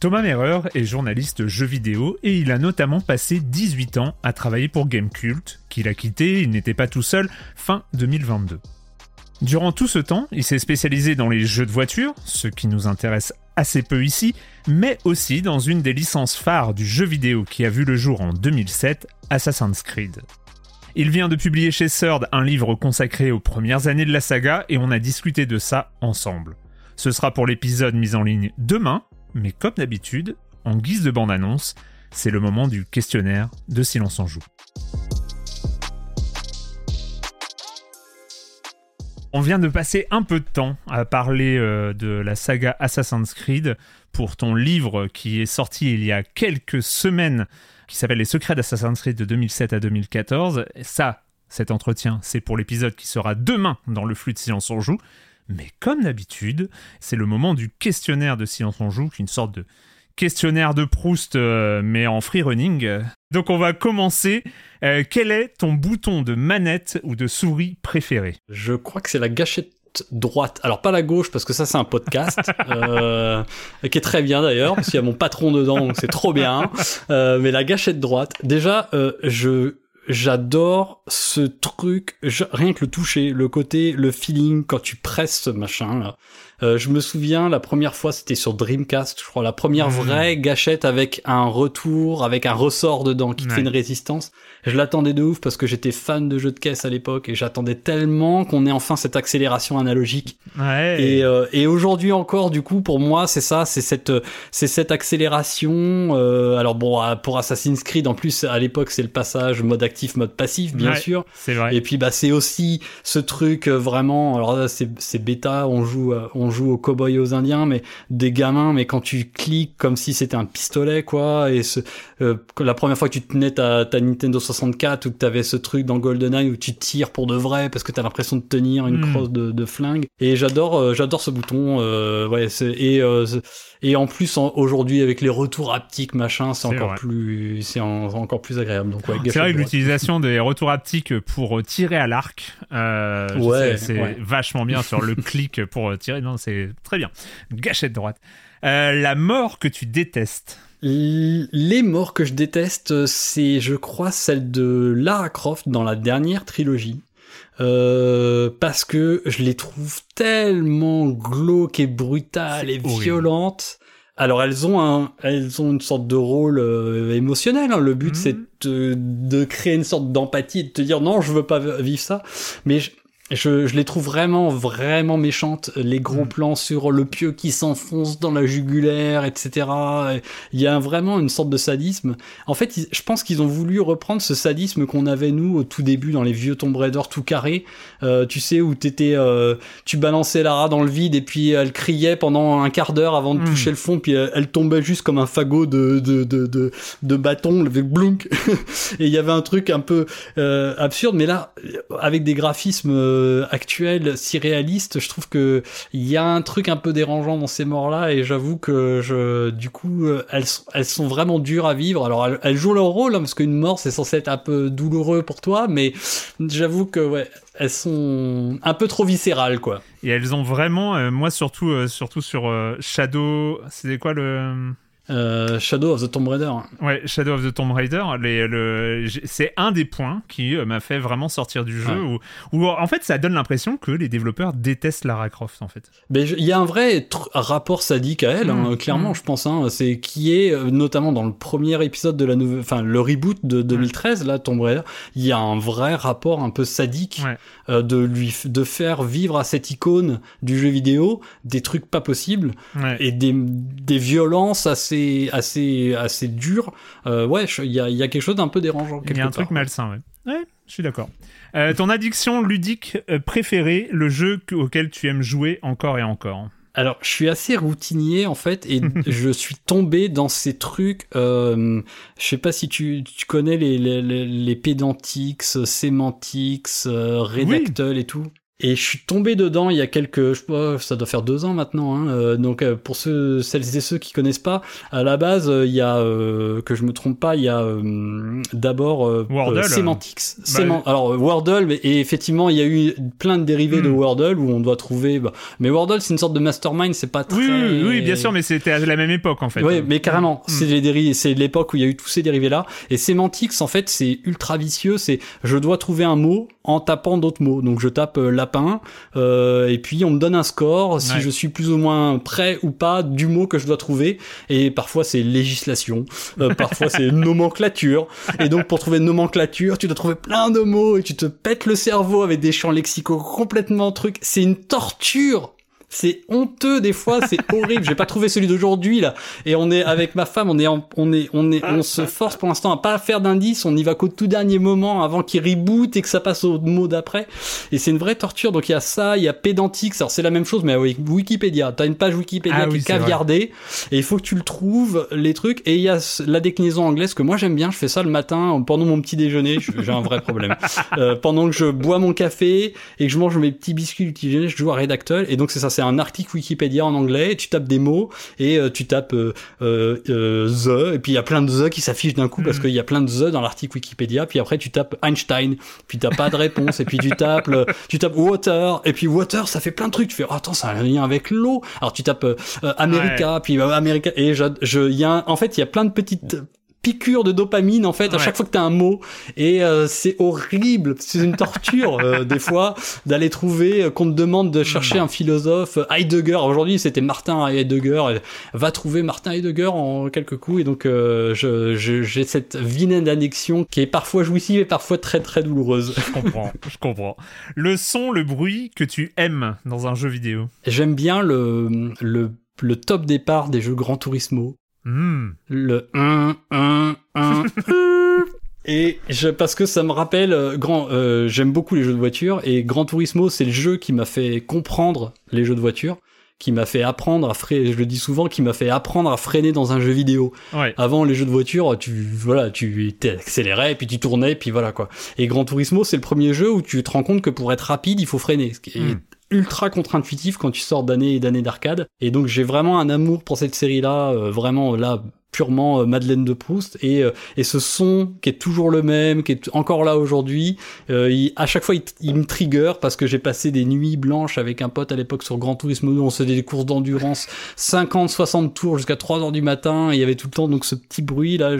Thomas Merreur est journaliste jeux vidéo et il a notamment passé 18 ans à travailler pour Gamecult, qu'il a quitté, il n'était pas tout seul, fin 2022. Durant tout ce temps, il s'est spécialisé dans les jeux de voiture, ce qui nous intéresse assez peu ici, mais aussi dans une des licences phares du jeu vidéo qui a vu le jour en 2007, Assassin's Creed. Il vient de publier chez Third un livre consacré aux premières années de la saga et on a discuté de ça ensemble. Ce sera pour l'épisode mis en ligne demain, mais comme d'habitude, en guise de bande-annonce, c'est le moment du questionnaire de Silence en Joue. On vient de passer un peu de temps à parler euh, de la saga Assassin's Creed pour ton livre qui est sorti il y a quelques semaines, qui s'appelle Les secrets d'Assassin's Creed de 2007 à 2014. Et ça, cet entretien, c'est pour l'épisode qui sera demain dans le flux de Silence on Joue. Mais comme d'habitude, c'est le moment du questionnaire de Silence on Joue, qui est une sorte de questionnaire de Proust, euh, mais en free running. Donc on va commencer. Euh, quel est ton bouton de manette ou de souris préféré? Je crois que c'est la gâchette droite. Alors pas la gauche parce que ça c'est un podcast euh, qui est très bien d'ailleurs parce qu'il y a mon patron dedans donc c'est trop bien. Euh, mais la gâchette droite. Déjà euh, je j'adore ce truc, rien que le toucher, le côté, le feeling quand tu presses ce machin là. Euh, je me souviens la première fois c'était sur Dreamcast, je crois la première Mhm. vraie gâchette avec un retour, avec un ressort dedans qui Ouais. fait une résistance. Je l'attendais de ouf parce que j'étais fan de jeux de caisse à l'époque et j'attendais tellement qu'on ait enfin cette accélération analogique. Ouais. Et, euh, et aujourd'hui encore, du coup, pour moi, c'est ça, c'est cette, c'est cette accélération. euh, alors bon, pour Assassin's Creed, en plus, à l'époque, c'est le passage mode actif, mode passif, bien Ouais, sûr. C'est vrai. Et puis bah c'est aussi ce truc euh, vraiment alors là c'est bêta on joue euh, on joue aux cowboys et aux indiens mais des gamins mais quand tu cliques comme si c'était un pistolet quoi et ce euh, la première fois que tu tenais ta, ta Nintendo 64 ou que t'avais ce truc dans GoldenEye où tu tires pour de vrai parce que t'as l'impression de tenir une Mm. crosse de, de flingue et j'adore euh, j'adore ce bouton euh, ouais c'est- et euh, et en plus en- aujourd'hui avec les retours haptiques machin c'est encore vrai. plus c'est en- encore plus agréable donc ouais, C'est vrai que l'utilisation des retours haptiques pour tirer à l'arc, euh, Ouais, c'est ouais. vachement bien sur le clic pour tirer. Non, c'est très bien. Gâchette droite. Euh, la mort que tu détestes. Les morts que je déteste, c'est, je crois, celle de Lara Croft dans la dernière trilogie. Euh, parce que je les trouve tellement glauques et brutales et horrible. violentes. Alors elles ont un, elles ont une sorte de rôle euh, émotionnel. hein. Le but Mhm. c'est de, de créer une sorte d'empathie et de te dire non, je veux pas vivre ça. Mais je, je, je les trouve vraiment, vraiment méchantes. Les gros Mm. plans sur le pieu qui s'enfonce dans la jugulaire, etc. Il y a vraiment une sorte de sadisme. En fait, ils- je pense qu'ils ont voulu reprendre ce sadisme qu'on avait nous au tout début dans les vieux Tomb Raider tout carré. Euh, tu sais où t'étais, euh, tu balançais Lara dans le vide et puis elle criait pendant un quart d'heure avant de Mm. toucher le fond, puis elle, elle tombait juste comme un fagot de de de de, de bâton, le blunk. et il y avait un truc un peu euh, absurde, mais là, avec des graphismes euh, actuels si réalistes, je trouve que il y a un truc un peu dérangeant dans ces morts-là, et j'avoue que du coup, euh, elles, sont- vraiment dures à vivre. Alors, elles, jouent leur rôle, hein, parce qu'une mort, c'est censé être un peu douloureux pour toi, mais j'avoue que ouais, elles sont un peu trop viscérales, quoi. Et elles ont vraiment, euh, moi surtout, surtout sur Shadow, c'était quoi le Euh, Shadow of the Tomb Raider. Ouais, Shadow of the Tomb Raider, les, le, j'ai- c'est un des points qui euh, m'a fait vraiment sortir du jeu, où, où, en fait ça donne l'impression que les développeurs détestent Lara Croft en fait. Mais il y a un vrai rapport sadique à elle, hein, Mm, clairement, mm. je pense. Hein, c'est qui est euh, notamment dans le premier épisode de la nouvelle, enfin le reboot de 2013, là, Tomb Raider. Il y a un vrai rapport un peu sadique Ouais. euh, de lui, de faire vivre à cette icône du jeu vidéo des trucs pas possibles Ouais. et des, des violences assez, assez, assez dures. Euh, ouais, il y a, y a quelque chose d'un peu dérangeant. Il y a un truc malsain, ouais. Ouais, je suis d'accord. Euh, ton addiction ludique euh, préférée, le jeu que- auquel tu aimes jouer encore et encore Alors, je suis assez routinier en fait, et je suis tombé dans ces trucs. Euh, je sais pas si tu, tu connais les, les, les, Pedantix, Semantics, euh, et tout. Et je suis tombé dedans il y a quelques, je sais pas, ça doit faire deux ans maintenant. Hein. Euh, donc euh, pour ceux, celles et ceux qui connaissent pas, à la base euh, il y a, euh, que je me trompe pas, il y a euh, d'abord euh, Wordle. Semantics. Séman- Alors Wordle, et effectivement il y a eu plein de dérivés de Hmm. Wordle où on doit trouver. Bah, mais Wordle c'est une sorte de mastermind, c'est pas très. oui, oui, oui, bien sûr, mais c'était à la même époque en fait. Oui, mais carrément, Mm. c'est les dérivés, c'est l'époque où il y a eu tous ces dérivés-là. Et Semantics, en fait, c'est ultra vicieux. C'est je dois trouver un mot en tapant d'autres mots. Donc je tape euh, lapin, euh, et puis on me donne un score si Ouais. je suis plus ou moins près ou pas du mot que je dois trouver. Et parfois c'est législation, euh, parfois c'est nomenclature. Et donc pour trouver nomenclature, tu dois trouver plein de mots et tu te pètes le cerveau avec des champs lexicaux complètement trucs. C'est une torture. C'est honteux des fois, c'est horrible. J'ai pas trouvé celui d'aujourd'hui là. Et on est avec ma femme, on est, en- on est, on est, on se force pour l'instant à pas faire d'indices. On y va qu'au tout dernier moment avant qu'il reboot et que ça passe au mot d'après. Et c'est une vraie torture. Donc il y a ça, il y a Pedantix. Alors c'est la même chose, mais avec Wikipédia. T'as une page Wikipédia Ah qui oui, est caviardée et il faut que tu le trouves les trucs. Et il y a la déclinaison anglaise que moi j'aime bien. Je fais ça le matin pendant mon petit déjeuner. Je- J'ai un vrai problème. Euh, pendant que je bois mon café et que je mange mes petits biscuits du petit déjeuner, je joue à Redactl. Et donc c'est ça, c'est un article Wikipédia en anglais. Tu tapes des mots et euh, tu tapes euh, euh, euh, the et puis il y a plein de the qui s'affichent d'un coup parce Mhm. qu'il y a plein de the dans l'article Wikipédia. Puis après tu tapes Einstein, puis t'as pas de réponse et puis tu tapes le- tu tapes water et puis water ça fait plein de trucs. Tu fais oh, attends ça a un lien avec l'eau. Alors tu tapes euh, euh, America puis euh, America et je je il y a un- en fait il y a plein de petites piqûres de dopamine en fait à chaque fois que t'as un mot. Et euh, c'est horrible. C'est une torture euh, des fois d'aller trouver euh, qu'on te demande de chercher un philosophe euh, Heidegger. Aujourd'hui c'était Martin Heidegger. Va trouver Martin Heidegger en quelques coups. Et donc euh, je- je- j'ai cette vilaine addiction qui est parfois jouissive et parfois très très douloureuse. Je comprends, je comprends. Le son, le bruit que tu aimes dans un jeu vidéo? j'aime bien le, le le top départ des jeux Gran Turismo Hmm. le 1 1 1 et je, parce que ça me rappelle euh, grand euh, j'aime beaucoup les jeux de voiture et Gran Turismo c'est le jeu qui m'a fait comprendre les jeux de voiture qui m'a fait apprendre à freiner je le dis souvent qui m'a fait apprendre à freiner dans un jeu vidéo Ouais. avant les jeux de voiture tu voilà tu accélérais puis tu tournais puis voilà quoi et Gran Turismo c'est le premier jeu où tu te rends compte que pour être rapide il faut freiner ce qui est Mm. Ultra contre-intuitif quand tu sors d'années et d'années d'arcade. Et donc j'ai vraiment un amour pour cette série là vraiment là purement euh, Madeleine de Proust. Et euh, et ce son qui est toujours le même qui est encore là aujourd'hui euh, à chaque fois il, me trigger parce que j'ai passé des nuits blanches avec un pote à l'époque sur Gran Turismo on faisait des courses d'endurance 50 60 tours jusqu'à 3 heures du matin. Il y avait tout le temps donc ce petit bruit là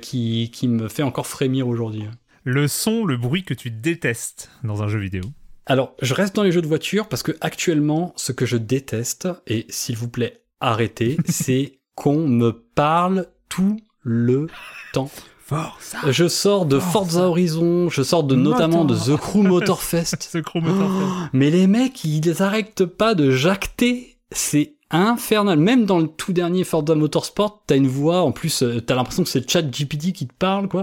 qui qui me fait encore frémir aujourd'hui. Le son, le bruit que tu détestes dans un jeu vidéo. Alors, je reste dans les jeux de voiture parce que actuellement, ce que je déteste, et s'il vous plaît, arrêtez, c'est qu'on me parle tout le temps. Forza. Je sors de Forza Horizon, je sors de notamment de. The Crew Motorfest. Ce chromoteur. Mais les mecs, ils arrêtent pas de jacter. C'est infernal. Même dans le tout dernier Forza Motorsport, t'as une voix, en plus, euh, t'as l'impression que c'est Chat GPT qui te parle, quoi.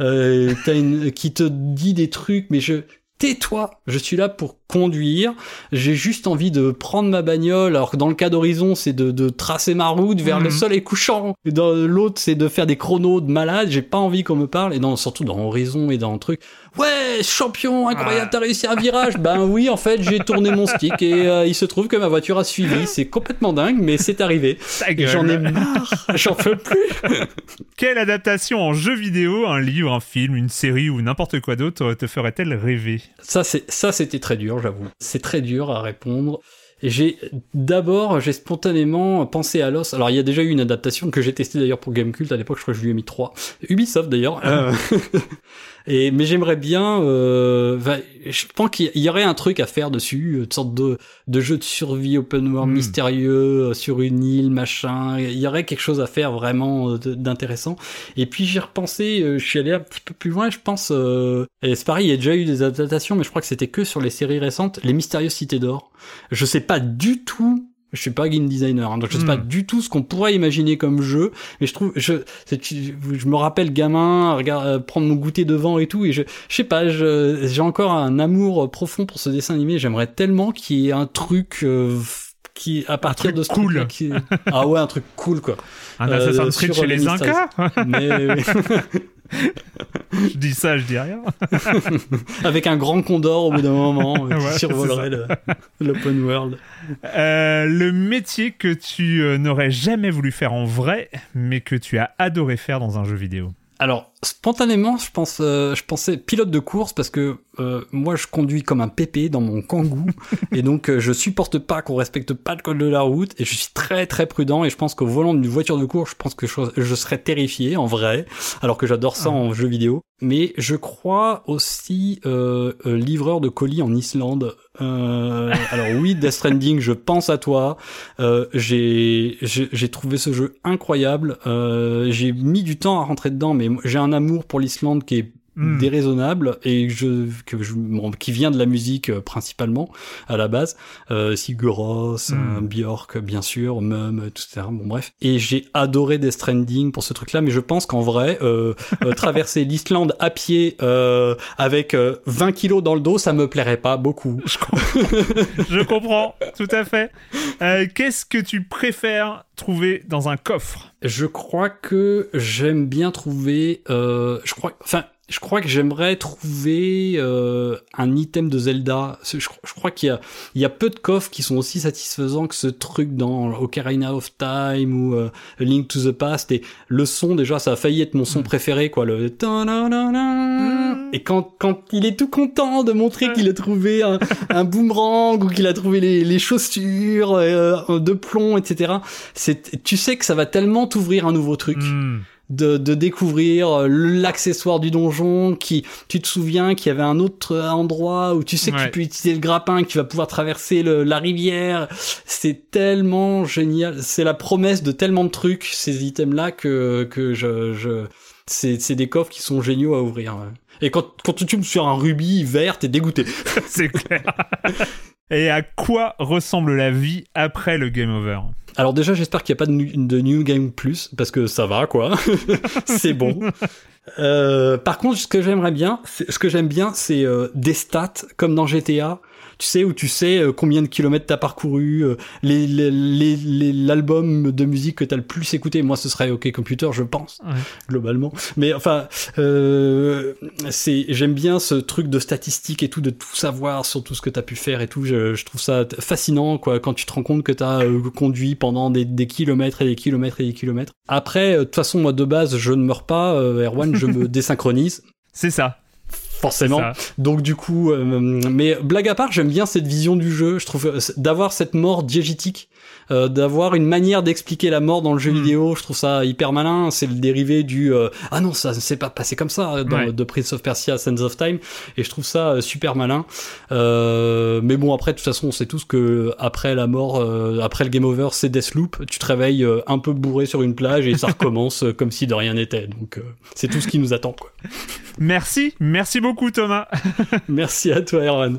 Euh, t'as une, qui te dit des trucs, mais je, tais-toi. Je suis là pour conduire. J'ai juste envie de prendre ma bagnole, alors que dans le cas d'Horizon, c'est de, de tracer ma route vers le Mhm. soleil couchant. Et dans l'autre, c'est de faire des chronos de malade. J'ai pas envie qu'on me parle. Et dans, surtout dans Horizon et dans le truc. Ouais, champion, incroyable, t'as réussi un virage. ben oui, en fait, j'ai tourné mon stick et euh, il se trouve que ma voiture a suivi. C'est complètement dingue, mais c'est arrivé. J'en ai marre. J'en peux plus. Quelle adaptation en jeu vidéo, un livre, un film, une série ou n'importe quoi d'autre te ferait-elle rêver? Ça, c'est, ça, c'était très dur, j'avoue. C'est très dur à répondre. J'ai, d'abord, j'ai spontanément pensé à Lost. Alors, il y a déjà eu une adaptation que j'ai testée d'ailleurs pour Gamecult à l'époque, je crois que je lui ai mis 3. Ubisoft d'ailleurs. Euh, et, mais j'aimerais bien, euh, je pense qu'il y aurait un truc à faire dessus, une sorte de, de jeu de survie open world Hmm. mystérieux euh, sur une île, machin. Il y aurait quelque chose à faire vraiment euh, d'intéressant. Et puis j'ai repensé, euh, je suis allé un petit peu plus loin, je pense. Euh, et c'est pareil, il y a déjà eu des adaptations, mais je crois que c'était que sur les séries récentes, les mystérieuses cités d'or. Je sais pas du tout. Je suis pas game designer, hein, donc je sais Hmm. pas du tout ce qu'on pourrait imaginer comme jeu, mais je trouve, je, me rappelle gamin, regarde, euh, prendre mon goûter devant et tout, et je, je sais pas, j'ai encore un amour profond pour ce dessin animé. J'aimerais tellement qu'il y ait un truc euh, qui, à partir truc de ce cool. truc-là, qui- ah ouais, un truc cool quoi. Un Euh, Assassin's Creed chez les les Incas Mais Je dis ça, je dis rien. avec un grand condor au bout d'un moment euh, qui Ouais, survolerait l'open world. Euh, le métier que tu euh, n'aurais jamais voulu faire en vrai, mais que tu as adoré faire dans un jeu vidéo. Alors, spontanément, je pense, euh, je pensais pilote de course parce que euh, moi, je conduis comme un pépé dans mon kangou et donc euh, je supporte pas qu'on respecte pas le code de la route et je suis très très prudent et je pense qu'au volant d'une voiture de course, je pense que je, je serais terrifié en vrai, alors que j'adore ça en jeu vidéo. Mais je crois aussi euh, euh, livreur de colis en Islande. Euh, alors oui, Death Stranding, je pense à toi. Euh, j'ai j'ai trouvé ce jeu incroyable. Euh, j'ai mis du temps à rentrer dedans, mais j'ai un amour pour l'Islande qui est Hmm. déraisonnable et je, que je bon, qui vient de la musique euh, principalement à la base. Euh, Sigur Rós, Hmm. euh, Björk bien sûr, Mum, tout ça. Bon bref. Et j'ai adoré Death Stranding pour ce truc-là, mais je pense qu'en vrai, euh, euh, traverser l'Islande à pied euh, avec euh, 20 kilos dans le dos, ça me plairait pas beaucoup. Je comprends, tout à fait. Euh, Qu'est-ce que tu préfères trouver dans un coffre? Je crois que j'aime bien trouver. Euh, je crois, enfin, je crois que j'aimerais trouver euh, un item de Zelda. Je, je crois qu'il y a, il y a peu de coffres qui sont aussi satisfaisants que ce truc dans Ocarina of Time ou euh, Link to the Past. Et le son, déjà, ça a failli être mon son préféré, quoi. Le ta-na-na-na. et quand quand il est tout content de montrer qu'il a trouvé un, un boomerang ou qu'il a trouvé les, les chaussures euh, de plomb, etc. C'est, tu sais que ça va tellement t'ouvrir un nouveau truc Hmm. De, de découvrir euh, l'accessoire du donjon qui tu te souviens qu'il y avait un autre endroit où tu sais que Ouais. tu peux utiliser le grappin que tu vas pouvoir traverser le, la rivière c'est tellement génial c'est la promesse de tellement de trucs ces items là que que je je c'est c'est des coffres qui sont géniaux à ouvrir ouais. Et quand quand tu tombes sur un rubis vert t'es dégoûté C'est clair. Et à quoi ressemble la vie après le game over? Alors déjà, j'espère qu'il n'y a pas de, New Game Plus, parce que ça va, quoi. c'est bon. Euh, par contre, ce que j'aimerais bien, c'est- ce que j'aime bien, c'est euh, des stats, comme dans GTA. Tu sais, où tu sais euh, combien de kilomètres t'as parcouru, euh, les, les, les- les- l'album de musique que t'as le plus écouté. Moi, ce serait OK Computer, je pense, Ouais. globalement. Mais enfin, euh, c'est, j'aime bien ce truc de statistiques et tout, de tout savoir sur tout ce que t'as pu faire et tout. Je, je trouve ça fascinant, quoi, quand tu te rends compte que t'as euh, conduit pendant des, des kilomètres et des kilomètres et des kilomètres. Après, de toute façon, moi, de base, je ne meurs pas, euh, Erwan, je me désynchronise. C'est ça. Forcément. Donc du coup, euh, mais blague à part, j'aime bien cette vision du jeu. Je trouve euh, d'avoir cette mort diégétique euh, d'avoir une manière d'expliquer la mort dans le jeu Mm. vidéo. Je trouve ça hyper malin. C'est le dérivé du euh, ah non ça c'est pas passé comme ça dans, Ouais. de Prince of Persia Sands of Time et je trouve ça euh, super malin. Euh, mais bon après de toute façon on sait tous que après la mort, euh, après le game over c'est Deathloop. Tu te réveilles euh, un peu bourré sur une plage et ça recommence euh, comme si de rien n'était. Donc euh, c'est tout ce qui nous attend quoi. Merci, merci beaucoup Thomas. Merci à toi Erwan.